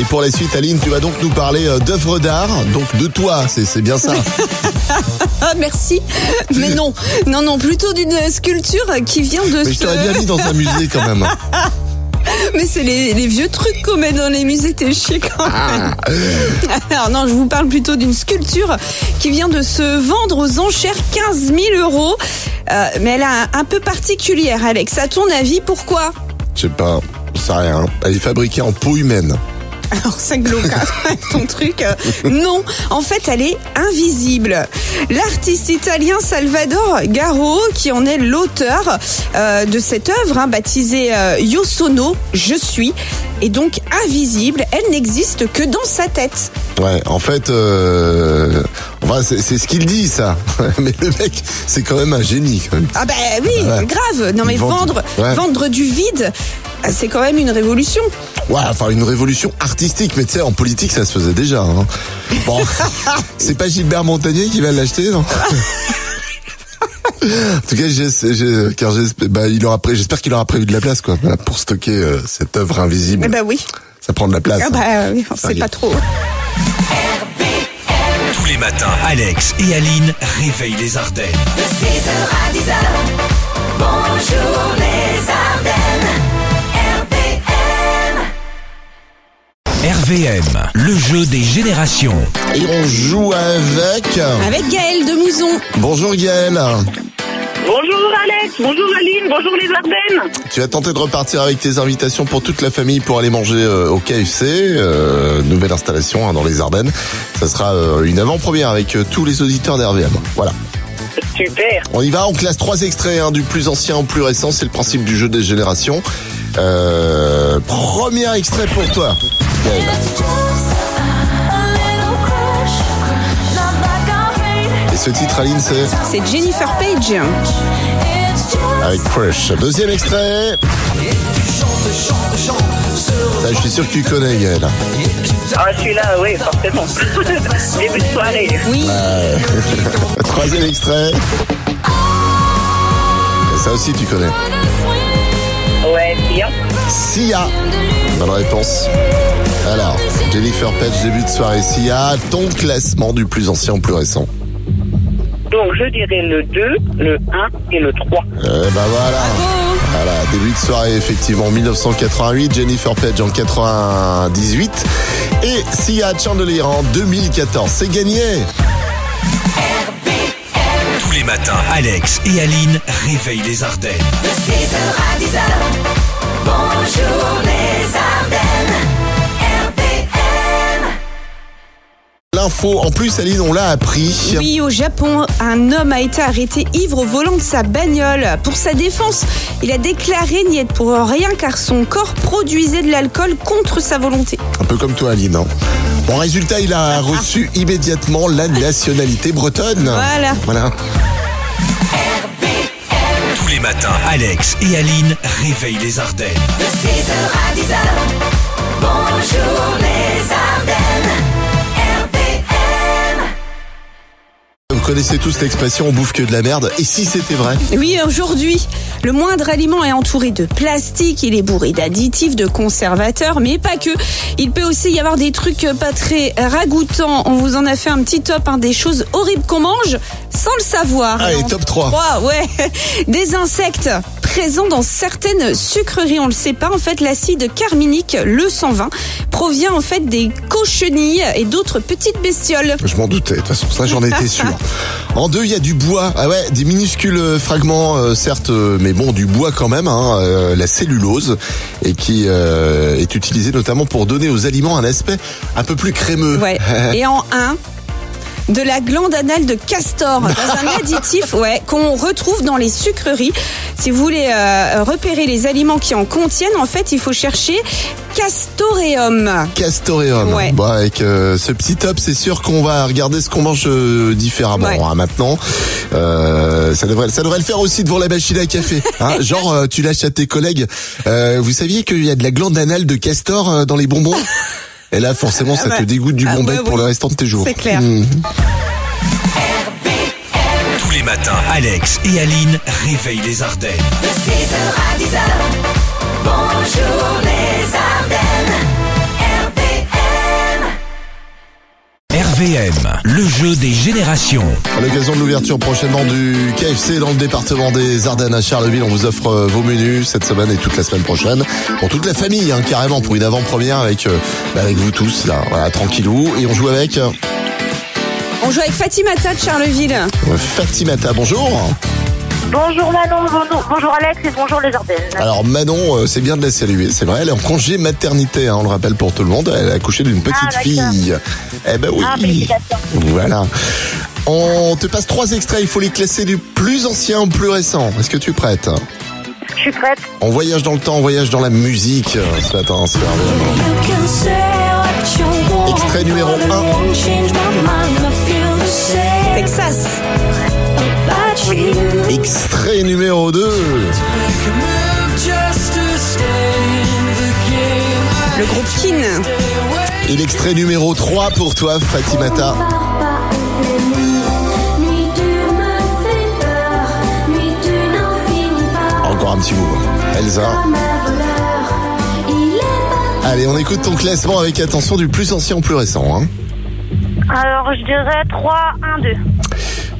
Et pour la suite, Aline, tu vas donc nous parler euh, d'œuvres d'art, donc de toi, c'est bien ça. Ah, merci. Mais non, non, non, plutôt d'une sculpture qui vient de Mais je t'aurais bien mis dans un musée quand même. Mais c'est les, les vieux trucs qu'on met dans les musées, t'es chier quand même. Alors non, je vous parle plutôt d'une sculpture qui vient de se vendre aux enchères 15 000 euros. Euh, mais elle est un, un peu particulière, Alex. À ton avis, pourquoi? Je sais pas, sais rien. Elle est fabriquée en peau humaine. Alors hein, ton truc. euh, Non, en fait, elle est invisible. L'artiste italien Salvador Garo, qui en est l'auteur euh, de cette œuvre, hein, baptisée euh, Io sono, je suis, est donc invisible. Elle n'existe que dans sa tête. Ouais, en fait, euh, enfin, c'est c'est ce qu'il dit ça. Mais le mec, c'est quand même un génie. Quand même. Ah ben oui, Ouais. grave. Non mais vendre, ouais. vendre du vide, euh, c'est quand même une révolution. Ouais, enfin une révolution artistique, mais tu sais, en politique, ça se faisait déjà. Hein. Bon, c'est pas Gilbert Montagnier qui va l'acheter, non? En tout cas, j'ai- j'ai- car j'ai- bah, il aura pré- j'espère qu'il aura prévu de la place, quoi, pour stocker euh, cette œuvre invisible. Eh ben oui. Ça prend de la place. Ah bah oui, on sait pas trop. Tous les matins, Alex et Aline réveillent les Ardennes. RVM, le jeu des générations. Et on joue avec. Avec Gaël de Mouzon. Bonjour Gaël. Bonjour Alex, bonjour Aline, bonjour les Ardennes. Tu as tenté de repartir avec tes invitations pour toute la famille pour aller manger euh, au KFC, euh, nouvelle installation hein, dans les Ardennes. Ça sera euh, une avant-première avec euh, tous les auditeurs d'RVM. Voilà. Super. On y va, on classe trois extraits, hein, du plus ancien au plus récent, c'est le principe du jeu des générations. Euh, premier extrait pour toi. Et ce titre, Aline, c'est C'est Jennifer Page. avec Crush. Deuxième extrait. Ça, je suis sûr que tu connais, Gaël. Ah celui-là, oui, forcément. Début de soirée. Oui. Troisième extrait. Ça aussi, tu connais. Ouais, bien. Sia. Bonne réponse. Alors, Jennifer Page, début de soirée. Sia, ton classement du plus ancien au plus récent. Donc je dirais le 2, le 1 et le 3. Eh ben voilà. Voilà, début de soirée, effectivement, 1988, Jennifer Page en 98 et Sia Chandelier en 2014. C'est gagné. Tous les matins, Alex et Aline réveillent les Ardennes. De 6h à 10h, bonjour les Ardennes, L'info, en plus, Aline, on l'a appris. Oui, au Japon, un homme a été arrêté ivre au volant de sa bagnole. Pour sa défense, il a déclaré n'y être pour rien car son corps produisait de l'alcool contre sa volonté. Un peu comme toi, Aline. hein. Bon, résultat, il a reçu immédiatement la nationalité bretonne. Voilà. Voilà. Tous les matins, Alex et Aline réveillent les Ardennes. De 6h à 10h, bonjour les Ardennes, Vous connaissez tous l'expression on bouffe que de la merde. Et si c'était vrai Oui, aujourd'hui, le moindre aliment est entouré de plastique, il est bourré d'additifs, de conservateurs, mais pas que. Il peut aussi y avoir des trucs pas très ragoûtants. On vous en a fait un petit top, hein, des choses horribles qu'on mange sans le savoir. Et en top 3. trois, ouais. Des insectes présents dans certaines sucreries, on le sait pas. En fait, l'acide carminique, le 120, provient en fait des cochenilles et d'autres petites bestioles. Je m'en doutais, de toute façon, ça j'en étais sûr. En deux, il y a du bois. Ah ouais, des minuscules fragments, euh, certes, euh, mais bon, du bois quand même, hein, euh, la cellulose, et qui euh, est utilisée notamment pour donner aux aliments un aspect un peu plus crémeux. Ouais. Et en un, de la glande anale de castor, dans un additif ouais, qu'on retrouve dans les sucreries. Si vous voulez euh, repérer les aliments qui en contiennent, en fait, il faut chercher castoreum. Castoreum. Ouais. Bon, avec euh, ce petit top, c'est sûr qu'on va regarder ce qu'on mange euh, différemment Ouais. hein, maintenant. Euh, ça devrait, ça devrait le faire aussi devant la machine à café. Hein Genre, euh, tu lâches à tes collègues. Euh, vous saviez qu'il y a de la glande anale de castor euh, dans les bonbons? Et là, forcément, ça bah, te dégoûte du ah bon ouais, bec pour oui. le restant de tes jours. C'est clair. Mmh. Tous les matins, Alex et Aline réveillent les Ardennes. De 6h à 10h, bonjour les Ardennes, RVM, le jeu des générations. À l'occasion de l'ouverture prochainement du KFC dans le département des Ardennes à Charleville, on vous offre euh, vos menus cette semaine et toute la semaine prochaine pour toute la famille, hein, carrément pour une avant-première avec euh, bah, avec vous tous là, voilà tranquillou et on joue avec euh, On joue avec Fatimata de Charleville. Fatimata. Bonjour. Bonjour Manon, bonjour, bonjour Alex et bonjour les Ardennes. Alors Manon, euh, c'est bien de la saluer, c'est vrai, elle est en congé maternité, hein, on le rappelle pour tout le monde, elle a accouché d'une petite Ah, d'accord. fille. Eh ben oui. Ah. Voilà. On te passe trois extraits, il faut les classer du plus ancien au plus récent. Est-ce que tu es prête? Je suis prête. On voyage dans le temps, on voyage dans la musique euh, ce matin. c'est merveilleux. Extrait numéro 1. Numéro 2. Le groupe Kin. Et l'extrait numéro 3 pour toi, Fatimata. Encore un petit bout. Elsa. Allez, on écoute ton classement avec attention du plus ancien au plus récent. Hein. Alors je dirais 3, 1, 2.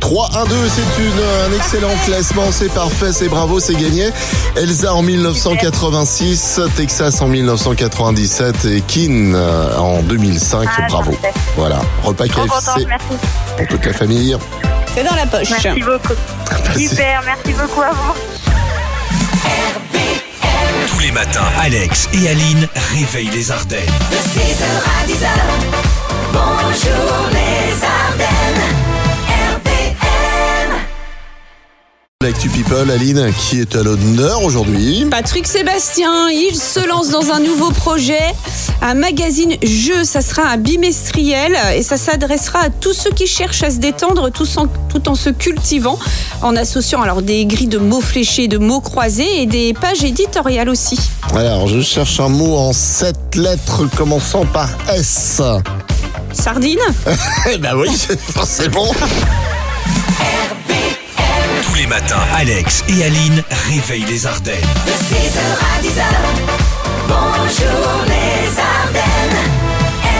3, 1, 2, c'est une, un excellent classement, c'est parfait, c'est bravo, c'est gagné. Elsa en 1986, Texas en 1997 et Kin euh, en 2005, Ah, bravo. parfait. Voilà, repas KFC merci. pour toute la famille. C'est dans la poche. Merci beaucoup. Super, merci beaucoup à vous. Tous les matins, Alex et Aline réveillent les Ardennes. De 6h à 10h, bonjour les Ardennes, L'actu People, Aline, qui est à l'honneur aujourd'hui. Patrick Sébastien, il se lance dans un nouveau projet, un magazine jeu. Ça sera un bimestriel et ça s'adressera à tous ceux qui cherchent à se détendre tout en, tout en se cultivant, en associant alors des grilles de mots fléchés, de mots croisés et des pages éditoriales aussi. Alors, je cherche un mot en sept lettres commençant par S. Sardine? Eh ben oui, forcément. Les matins, Alex et Aline réveillent les Ardennes. De 6h à 10h, bonjour les Ardennes,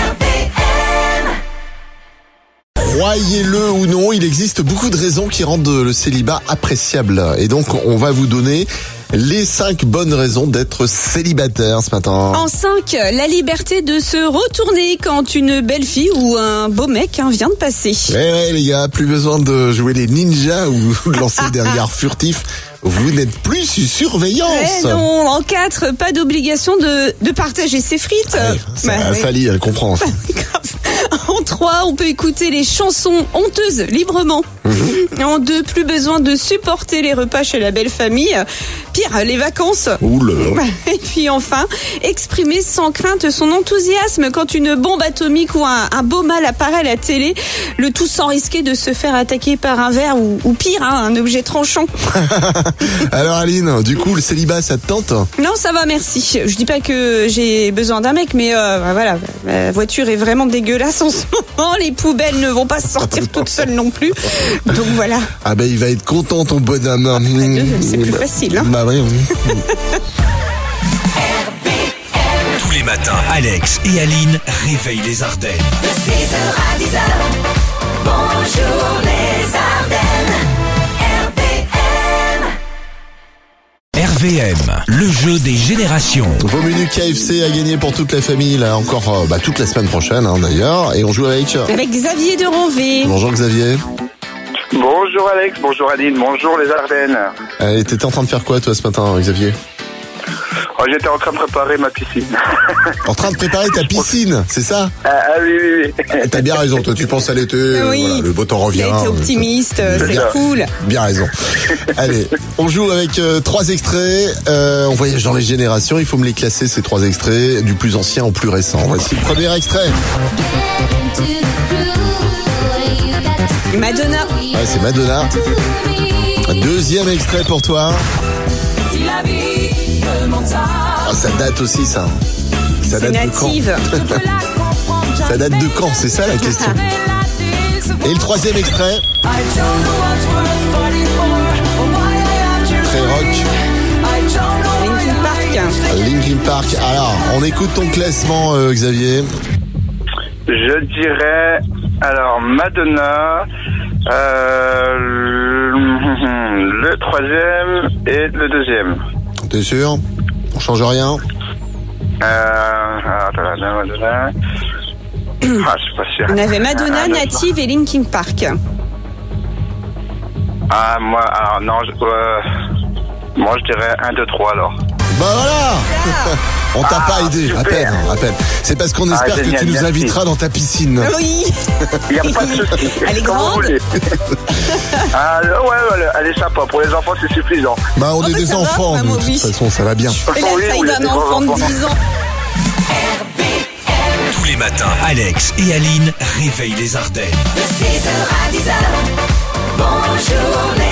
RVM. Croyez-le ou non, il existe beaucoup de raisons qui rendent le célibat appréciable. Et donc, on va vous donner les cinq bonnes raisons d'être célibataire ce matin. En 5, la liberté de se retourner quand une belle fille ou un beau mec hein, vient de passer. Eh ouais, les gars, plus besoin de jouer les ninjas ou de lancer des regards furtifs. Vous n'êtes plus sous surveillance. Eh non, en 4, pas d'obligation de, de partager ses frites. Ouais, ça, Bah. Sally, elle comprend. En 3, on peut écouter les chansons honteuses librement. Mhm. En 2, plus besoin de supporter les repas chez la belle famille. Pire, les vacances. Là. Et puis enfin, exprimer sans crainte son enthousiasme quand une bombe atomique ou un, un beau mal apparaît à la télé, le tout sans risquer de se faire attaquer par un verre ou, ou pire, hein, un objet tranchant. Alors Aline, du coup, le célibat, ça te tente Non, ça va, merci. Je dis pas que j'ai besoin d'un mec, mais euh, voilà, la voiture est vraiment dégueulasse en ce moment. Les poubelles ne vont pas sortir toutes seules non plus. Donc voilà. Ah ben, il va être content, ton bonhomme. c'est plus facile, hein. Bah oui, oui. Tous les matins, Alex et Aline réveillent les Ardennes. De 6h à 10h, bonjour les Ardennes, RVM. RVM, le jeu des générations. Vos menus KFC à gagner pour toute la famille, là encore euh, bah, toute la semaine prochaine hein, d'ailleurs. Et on joue avec... Avec Xavier de Ranvé. Bonjour Xavier. Bonjour Alex, bonjour Aline, bonjour les Ardennes. Euh, T'étais en train de faire quoi toi ce matin Xavier? Oh, J'étais en train de préparer ma piscine. En train de préparer ta piscine, c'est ça? Ah, ah oui, oui, oui. Eh, T'as bien raison, toi tu penses à l'été, euh, Oui. voilà, le beau temps revient. Il a été euh, optimiste, euh, c'est bien. cool. Bien raison. Allez, on joue avec euh, trois extraits. Euh, on voyage dans les générations. Il faut me les classer ces trois extraits du plus ancien au plus récent. Voici le premier extrait. Madonna. Ouais, c'est Madonna. Deuxième extrait pour toi. Ah, ça date aussi ça. Ça date de quand. Ça date de quand C'est ça la question. Et le troisième extrait. Très rock. Linkin Park. Linkin Park. Alors, on écoute ton classement, euh, Xavier. Je dirais Alors, Madonna, euh, le troisième et le deuxième. T'es sûr On change rien Euh, attends, Madonna, Madonna. Ah, je suis pas sûr. On avait Madonna, Ah, Native et Linkin Park. Ah, moi, alors non, je, euh, moi je dirais 1, 2, 3 alors. Bah voilà On t'a Ah, pas aidé, à peine, à peine. C'est parce qu'on Ah, espère que tu nous merci. inviteras dans ta piscine. Oui. Il n'y a pas de souci. Elle est grande ah, ouais, ouais, elle est sympa. Pour les enfants, c'est suffisant. Bah on Oh, est bah, des enfants, de toute façon, ça va bien. Et la Oui, taille oui, d'un enfant de grand enfant. 10 ans. Tous les matins, Alex et Aline réveillent les Ardennes. De 6h à 10h, bonjour les Ardennes.